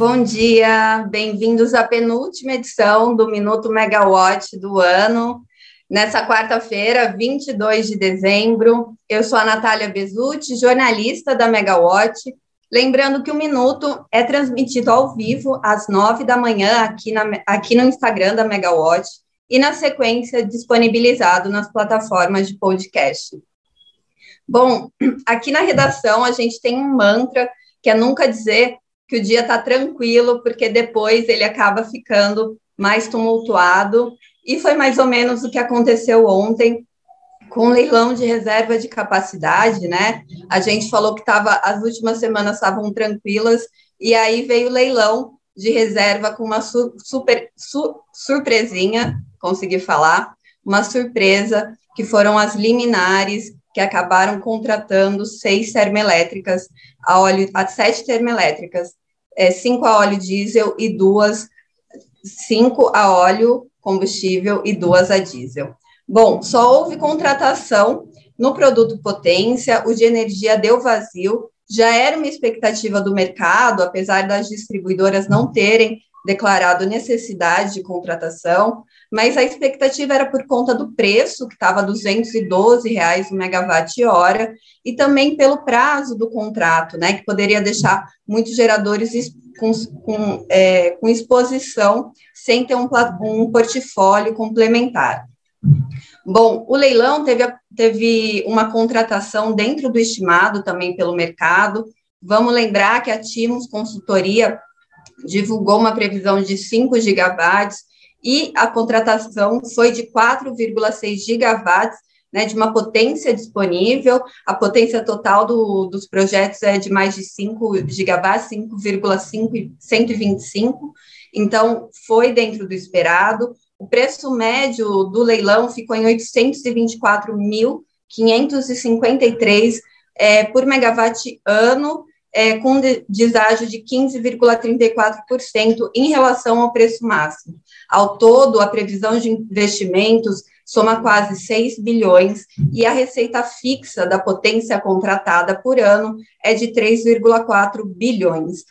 Bom dia, bem-vindos à penúltima edição do Minuto Megawatt do ano. Nessa quarta-feira, 22 de dezembro, eu sou a Natália Bezutti, jornalista da Megawatt. Lembrando que o Minuto é transmitido ao vivo às nove da manhã aqui, na, aqui no Instagram da Megawatt e, na sequência, disponibilizado nas plataformas de podcast. Bom, aqui na redação a gente tem um mantra que é nunca dizer que o dia está tranquilo, porque depois ele acaba ficando mais tumultuado. E foi mais ou menos o que aconteceu ontem com o leilão de reserva de capacidade, né? A gente falou que tava, as últimas semanas estavam tranquilas, e aí veio o leilão de reserva com uma su, super su, surpresinha, consegui falar, uma surpresa, que foram as liminares que acabaram contratando seis termoelétricas a óleo, a sete termoelétricas é, cinco a óleo diesel e duas, cinco a óleo combustível e duas a diesel. Bom, só houve contratação no produto potência, o de energia deu vazio, já era uma expectativa do mercado, apesar das distribuidoras não terem declarado necessidade de contratação, mas a expectativa era por conta do preço, que estava 212 reais o megawatt-hora, e também pelo prazo do contrato, né, que poderia deixar muitos geradores com, com, é, com exposição sem ter um, um portfólio complementar. Bom, o leilão teve, teve uma contratação dentro do estimado também pelo mercado. Vamos lembrar que a Timos Consultoria divulgou uma previsão de 5 gigawatts e a contratação foi de 4,6 gigawatts, né, de uma potência disponível, a potência total do, dos projetos é de mais de 5 gigawatts, 5,125, então foi dentro do esperado, o preço médio do leilão ficou em 824.553 é, por megawatt ano, é, com deságio de 15,34% em relação ao preço máximo. Ao todo, a previsão de investimentos soma quase 6 bilhões e a receita fixa da potência contratada por ano é de 3,4 bilhões.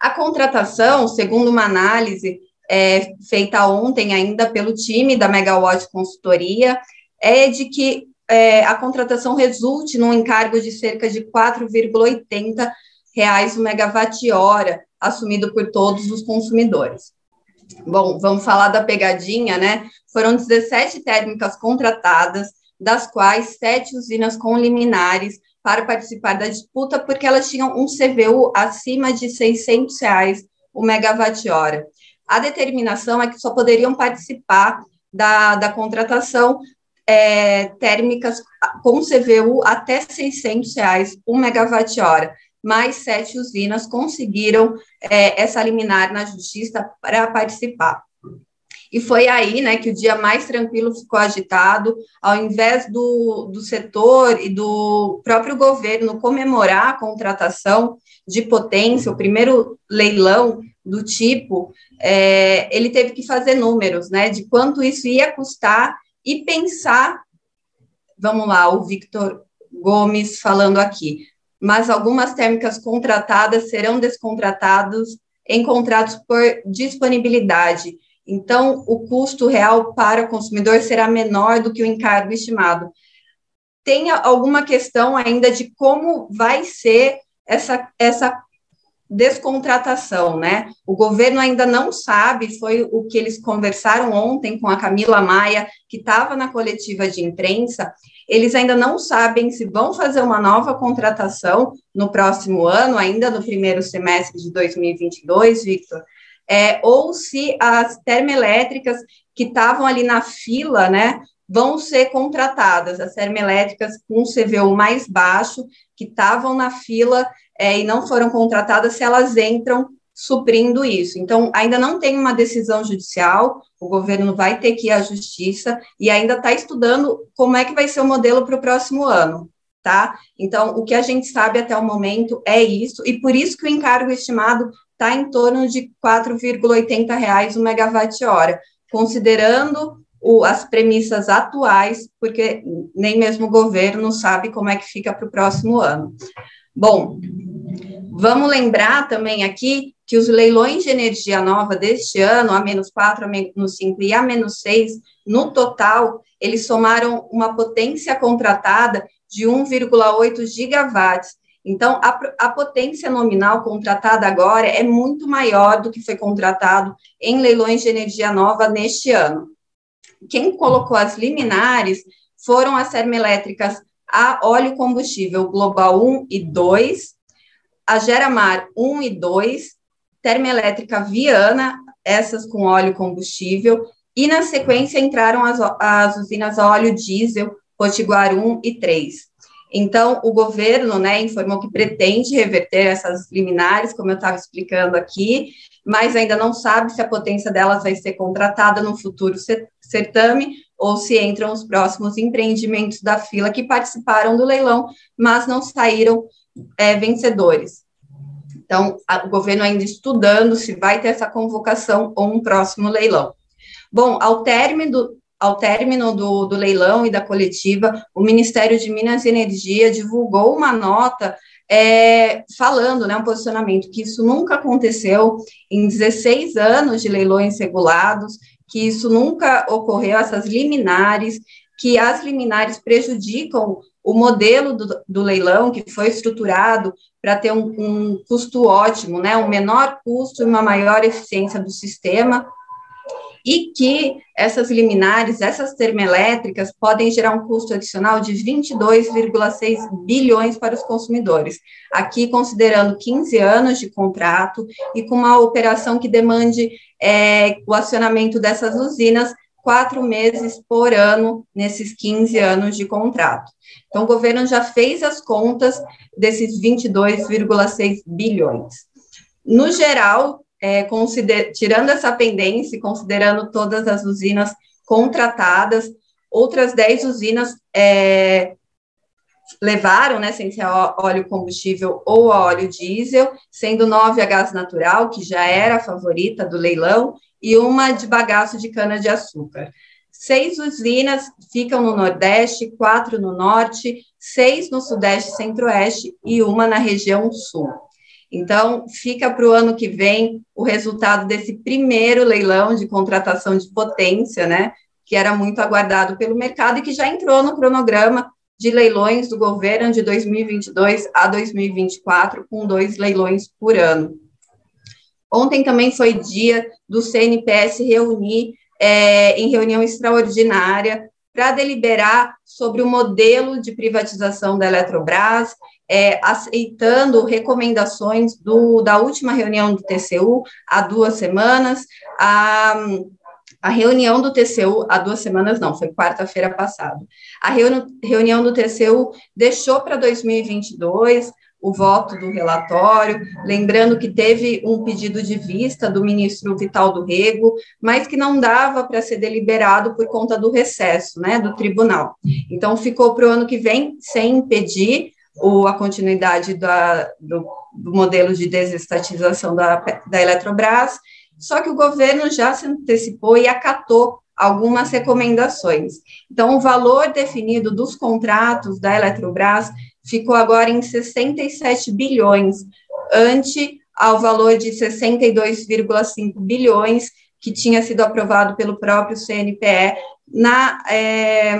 A contratação, segundo uma análise é, feita ontem ainda pelo time da Megawatt Consultoria, é de que é, a contratação resulte num encargo de cerca de 4,80 reais o megawatt-hora, assumido por todos os consumidores. Bom, vamos falar da pegadinha, né? Foram 17 térmicas contratadas, das quais sete usinas com liminares para participar da disputa, porque elas tinham um CVU acima de 600 reais o megawatt-hora. A determinação é que só poderiam participar da, da contratação é, térmicas com CVU até 600 reais um megawatt-hora. Mais sete usinas conseguiram é, essa liminar na justiça para participar. E foi aí né, que o dia mais tranquilo ficou agitado, ao invés do, do setor e do próprio governo comemorar a contratação de potência, o primeiro leilão do tipo, é, ele teve que fazer números né, de quanto isso ia custar e pensar, vamos lá, o Victor Gomes falando aqui, mas algumas térmicas contratadas serão descontratadas em contratos por disponibilidade. Então, o custo real para o consumidor será menor do que o encargo estimado. Tem alguma questão ainda de como vai ser essa, essa descontratação, né? O governo ainda não sabe, foi o que eles conversaram ontem com a Camila Maia, que estava na coletiva de imprensa, eles ainda não sabem se vão fazer uma nova contratação no próximo ano, ainda no primeiro semestre de 2022, Victor, é, ou se as termoelétricas que estavam ali na fila, né, vão ser contratadas, as termoelétricas com CVU mais baixo, que estavam na fila é, e não foram contratadas, se elas entram suprindo isso. Então, ainda não tem uma decisão judicial, o governo vai ter que ir à justiça e ainda está estudando como é que vai ser o modelo para o próximo ano, tá? Então, o que a gente sabe até o momento é isso, e por isso que o encargo estimado está em torno de R$ 4,80 o megawatt-hora, considerando o, as premissas atuais, porque nem mesmo o governo sabe como é que fica para o próximo ano. Bom, vamos lembrar também aqui que os leilões de energia nova deste ano, a menos 4, a menos 5 e a menos 6, no total, eles somaram uma potência contratada de 1,8 gigawatts. Então, a, a, potência nominal contratada agora é muito maior do que foi contratado em leilões de energia nova neste ano. Quem colocou as liminares foram as termoelétricas a óleo combustível Global 1 e 2, a Geramar 1 e 2, termoelétrica Viana, essas com óleo combustível, e na sequência entraram as, as usinas a óleo diesel, Potiguar 1 e 3. Então, o governo né, informou que pretende reverter essas liminares, como eu estava explicando aqui, mas ainda não sabe se a potência delas vai ser contratada no futuro certame ou se entram os próximos empreendimentos da fila que participaram do leilão, mas não saíram é, vencedores. Então, o governo ainda estudando se vai ter essa convocação ou um próximo leilão. Bom, ao término, ao término do, do leilão e da coletiva, o Ministério de Minas e Energia divulgou uma nota é, falando, né, um posicionamento que isso nunca aconteceu em 16 anos de leilões regulados, que isso nunca ocorreu, essas liminares, que as liminares prejudicam o modelo do, do leilão, que foi estruturado para ter um, um, custo ótimo, né, um menor custo e uma maior eficiência do sistema, e que essas liminares, essas termoelétricas, podem gerar um custo adicional de 22,6 bilhões para os consumidores. Aqui, considerando 15 anos de contrato e com uma operação que demande é, o acionamento dessas usinas quatro meses por ano nesses 15 anos de contrato. Então, o governo já fez as contas desses 22,6 bilhões. No geral, é, tirando essa pendência, considerando todas as usinas contratadas, outras 10 usinas é, levaram, né, sem ser óleo combustível ou óleo diesel, sendo nove a gás natural, que já era a favorita do leilão, e uma de bagaço de cana-de-açúcar. Seis usinas ficam no Nordeste, quatro no Norte, seis no Sudeste e Centro-Oeste e uma na região Sul. Então, fica para o ano que vem o resultado desse primeiro leilão de contratação de potência, né? Que era muito aguardado pelo mercado e que já entrou no cronograma de leilões do governo de 2022 a 2024, com dois leilões por ano. Ontem também foi dia do CNPS reunir é, em reunião extraordinária para deliberar sobre o modelo de privatização da Eletrobras, é, aceitando recomendações do, da última reunião do TCU há duas semanas. A, a reunião do TCU, há duas semanas não, foi quarta-feira passada. A reuni reunião do TCU deixou para 2022 o voto do relatório, lembrando que teve um pedido de vista do ministro Vital do Rego, mas que não dava para ser deliberado por conta do recesso, né, do tribunal. Então, ficou para o ano que vem, sem impedir o, a continuidade da, do, do modelo de desestatização da, da Eletrobras, só que o governo já se antecipou e acatou algumas recomendações. Então, o valor definido dos contratos da Eletrobras ficou agora em 67 bilhões, ante ao valor de 62,5 bilhões que tinha sido aprovado pelo próprio CNPE na, é,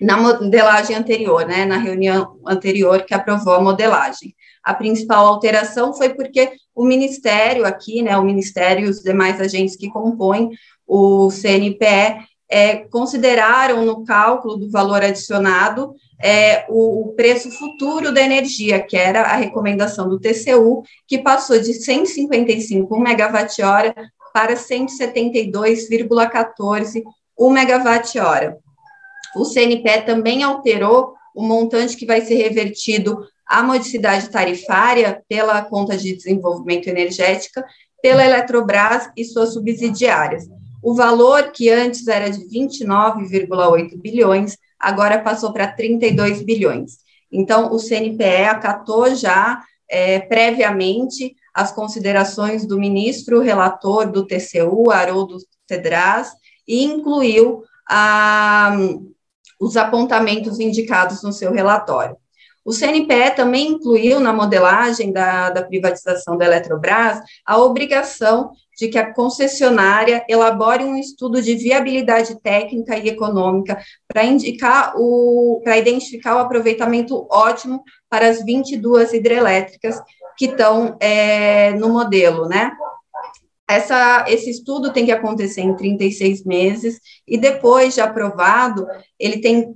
na modelagem anterior, né, na reunião anterior que aprovou a modelagem. A principal alteração foi porque o Ministério aqui, né, o Ministério e os demais agentes que compõem o CNPE é, consideraram no cálculo do valor adicionado é, o, o, preço futuro da energia, que era a recomendação do TCU, que passou de 155 megawatt-hora para 172,14 o megawatt-hora. O CNPE também alterou o montante que vai ser revertido à modicidade tarifária pela conta de desenvolvimento energética, pela Eletrobras e suas subsidiárias. O valor, que antes era de 29,8 bilhões, agora passou para 32 bilhões. Então, o CNPE acatou já é, previamente as considerações do ministro relator do TCU, Haroldo Cedras, e incluiu a, os apontamentos indicados no seu relatório. O CNPE também incluiu na modelagem da, da privatização da Eletrobras a obrigação de que a concessionária elabore um estudo de viabilidade técnica e econômica para indicar o para identificar o aproveitamento ótimo para as 22 hidrelétricas que estão é, no modelo, né? Essa, esse estudo tem que acontecer em 36 meses e depois de aprovado, ele tem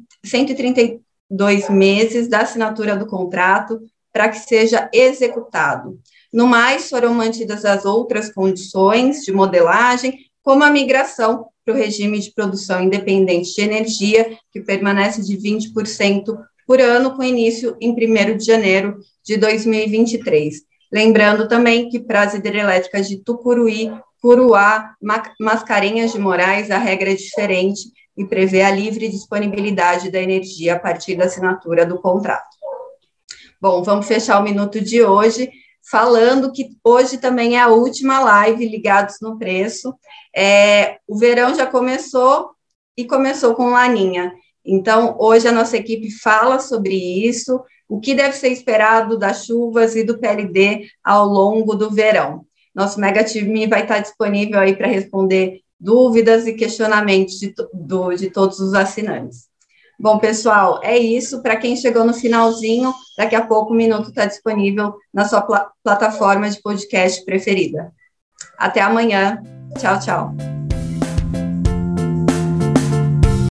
132 meses da assinatura do contrato para que seja executado. No mais, foram mantidas as outras condições de modelagem, como a migração para o regime de produção independente de energia, que permanece de 20% por ano, com início em 1 de janeiro de 2023. Lembrando também que para as hidrelétricas de Tucuruí, Curuá, Mascarenhas de Moraes, a regra é diferente e prevê a livre disponibilidade da energia a partir da assinatura do contrato. Bom, vamos fechar o minuto de hoje falando que hoje também é a última live ligados no preço. É, o verão já começou e começou com laninha. Então, hoje a nossa equipe fala sobre isso, o que deve ser esperado das chuvas e do PLD ao longo do verão. Nosso Mega Time vai estar disponível aí para responder dúvidas e questionamentos de, do, de todos os assinantes. Bom, pessoal, é isso. Para quem chegou no finalzinho, daqui a pouco o Minuto está disponível na sua pl plataforma de podcast preferida. Até amanhã. Tchau, tchau.